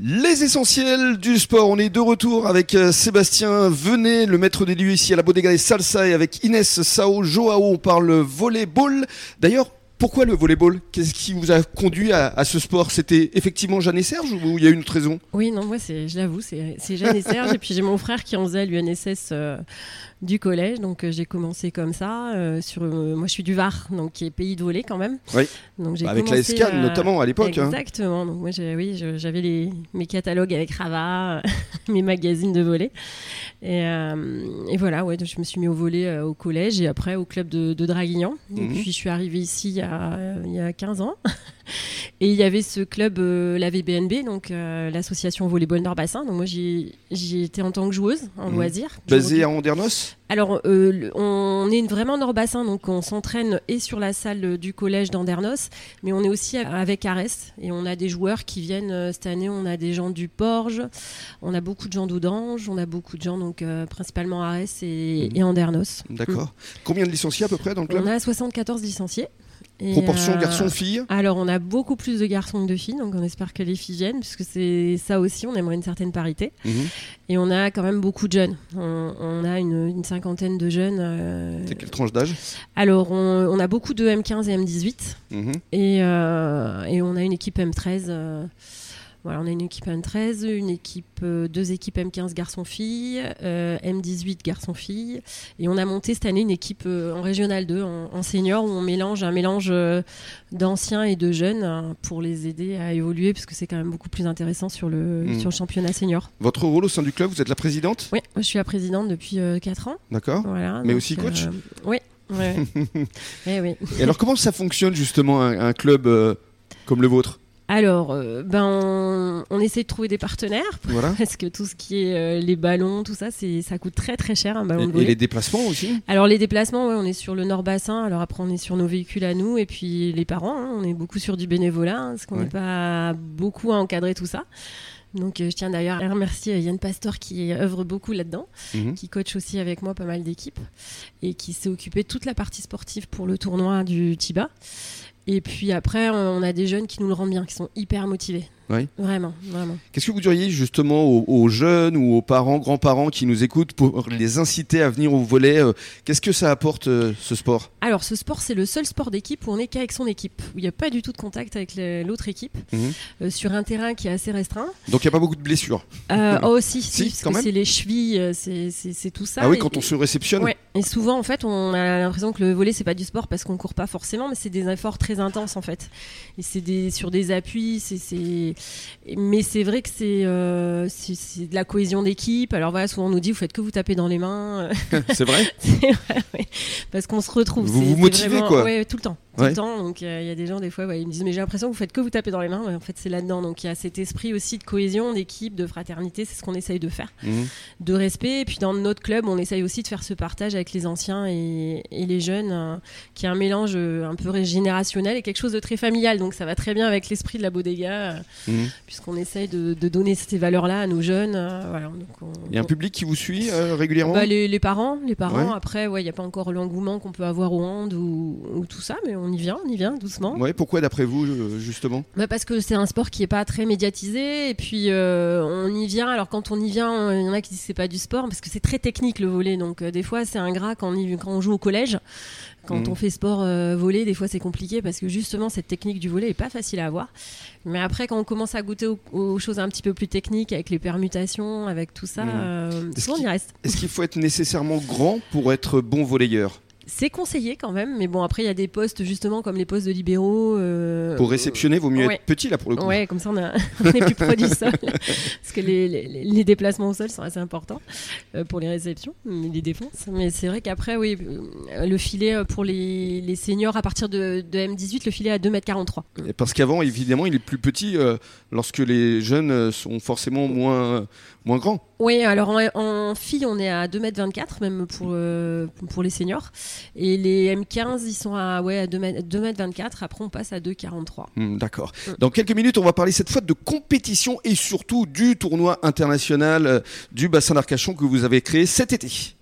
Les essentiels du sport, on est de retour avec euh, Sébastien Venet, le maître des lieux ici à la Bodega Salsa et avec Inès Sao Joao, on parle volleyball. D'ailleurs, pourquoi le volleyball? Qu'est-ce qui vous a conduit à, ce sport? C'était effectivement Jeanne et Serge ou il y a une autre raison? Oui, non, moi, je l'avoue, c'est Jeanne et Serge. et puis j'ai mon frère qui en faisait à l'UNSS euh, du collège. Donc euh, j'ai commencé comme ça. Euh, sur, moi, je suis du Var, donc qui est pays de volley quand même. Oui. Donc, bah, avec la SCAN notamment à l'époque. Hein. Exactement. Donc moi, oui, j'avais mes catalogues avec Rava, mes magazines de volley. Et, et, voilà, ouais, je me suis mis au volley au collège et après au club de, Draguignan. Et mhm. puis je suis arrivée ici il y a 15 ans. Et il y avait ce club, euh, la VBNB, donc euh, l'association volleyball Nord-Bassin. Donc moi, j'y étais en tant que joueuse en mmh. loisir. Basée à Andernos Alors, euh, on est vraiment Nord-Bassin, donc on s'entraîne et sur la salle du collège d'Andernos, mais on est aussi avec Arès. Et on a des joueurs qui viennent, cette année, on a des gens du Porge, on a beaucoup de gens d'Audange, on a beaucoup de gens, donc principalement Arès et, mmh. Andernos. D'accord. Mmh. Combien de licenciés à peu près dans le club? On a 74 licenciés. Proportion euh, garçon-fille Alors, on a beaucoup plus de garçons que de filles, donc on espère que les filles viennent, puisque c'est ça aussi, on aimerait une certaine parité. Mhm. Et on a quand même beaucoup de jeunes. On, a une, cinquantaine de jeunes. Euh, c'est quelle tranche d'âge? Alors, on, a beaucoup de M15 et M18. Mhm. Et, euh, et, on a une équipe M13 on a une équipe M13, une équipe, euh, deux équipes M15 garçons-filles, euh, M18 garçons-filles, et on a monté cette année une équipe euh, en régional 2, en, senior, où on mélange un mélange d'anciens et de jeunes hein, pour les aider à évoluer, parce que c'est quand même beaucoup plus intéressant sur le, hmm. sur le championnat senior. Votre rôle au sein du club, vous êtes la présidente? Oui, je suis la présidente depuis 4 ans. D'accord. Mais aussi coach? Oui. Eh oui. Et alors comment ça fonctionne justement un, club comme le vôtre? Alors, euh, ben, on, essaie de trouver des partenaires parce que tout ce qui est euh, les ballons, tout ça, c'est ça coûte très très cher un ballon et, de. Et les déplacements aussi Alors les déplacements, on est sur le Nord Bassin. Alors après, on est sur nos véhicules à nous et puis les parents, hein, on est beaucoup sur du bénévolat hein, parce qu'on n'est pas beaucoup à encadrer tout ça. Donc euh, je tiens d'ailleurs à remercier Yann Pastor qui œuvre beaucoup là-dedans, mhm. qui coach aussi avec moi pas mal d'équipes et qui s'est occupé toute la partie sportive pour le tournoi du Tiba. Et puis après, on a des jeunes qui nous le rendent bien, qui sont hyper motivés. Vraiment, vraiment. Qu'est-ce que vous diriez justement aux, jeunes ou aux parents, grands-parents qui nous écoutent pour les inciter à venir au volet euh, Qu'est-ce que ça apporte euh, ce sport? Alors ce sport, c'est le seul sport d'équipe où on n'est qu'avec son équipe, où il n'y a pas du tout de contact avec l'autre équipe, mhm. euh, sur un terrain qui est assez restreint. Donc il n'y a pas beaucoup de blessures Oh si, si, parce que c'est les chevilles, c'est tout ça. Ah oui, quand on se réceptionne ouais. Et souvent, en fait, on a l'impression que le volet, c'est pas du sport parce qu'on court pas forcément, mais c'est des efforts très intenses en fait. Et c'est sur des appuis, c'est mais c'est vrai que euh, c'est de la cohésion d'équipe. Alors voilà, souvent on nous dit, vous faites que vous tapez dans les mains. c'est vrai. Parce qu'on se retrouve. Vous vous motivez, quoi Oui, tout le temps. Tout le temps. Donc il y a des gens, des fois, ils me disent, mais j'ai l'impression que vous faites que vous tapez dans les mains. Mais en fait, c'est là-dedans. Donc il y a cet esprit aussi de cohésion, d'équipe, de fraternité. C'est ce qu'on essaye de faire. Mhm. De respect. Et puis dans notre club, on essaye aussi de faire ce partage avec les anciens et, les jeunes, hein, qui est un mélange euh, un peu générationnel et quelque chose de très familial. Donc ça va très bien avec l'esprit de la bodega. Mhm puisqu'on essaye de, donner ces valeurs-là à nos jeunes. Euh, il y a un public qui vous suit euh, régulièrement bah, les, parents, les parents. Après, il n'y a pas encore l'engouement qu'on peut avoir au hand ou, tout ça, mais on y vient, on y vient doucement. Ouais, pourquoi d'après vous, euh, justement? Bah, Parce que c'est un sport qui n'est pas très médiatisé, et puis on y vient. Alors quand on y vient, il y en a qui disent que c'est pas du sport, parce que c'est très technique le volet. Donc des fois, c'est ingrat quand on, quand on joue au collège. Quand mm. on fait sport voler, des fois c'est compliqué parce que justement cette technique du volet est pas facile à avoir. Mais après, quand on commence à goûter aux, choses un petit peu plus techniques, avec les permutations, avec tout ça, mmh. euh, souvent on y reste. Est-ce qu'il faut être nécessairement grand pour être bon volleyeur? C'est conseillé quand même, mais bon, après, il y a des postes justement comme les postes de libéraux. Euh, pour réceptionner, vaut mieux être petit là pour le coup. Ouais, comme ça on, est plus proche du sol. Parce que les, déplacements au sol sont assez importants euh, pour les réceptions, les défenses. Mais c'est vrai qu'après, oui, euh, le filet pour les, seniors à partir de, M18, le filet à 2m43. Parce qu'avant, évidemment, il est plus petit lorsque les jeunes sont forcément moins, moins grands. Oui, alors en, en fille, on est à 2m24, même pour, pour les seniors. Et les M15, ils sont à, ouais, à 2m24. Après, on passe à 2,43. Hmm, d'accord. Hmm. Dans quelques minutes, on va parler cette fois de compétition et surtout du tournoi international euh, du bassin d'Arcachon que vous avez créé cet été.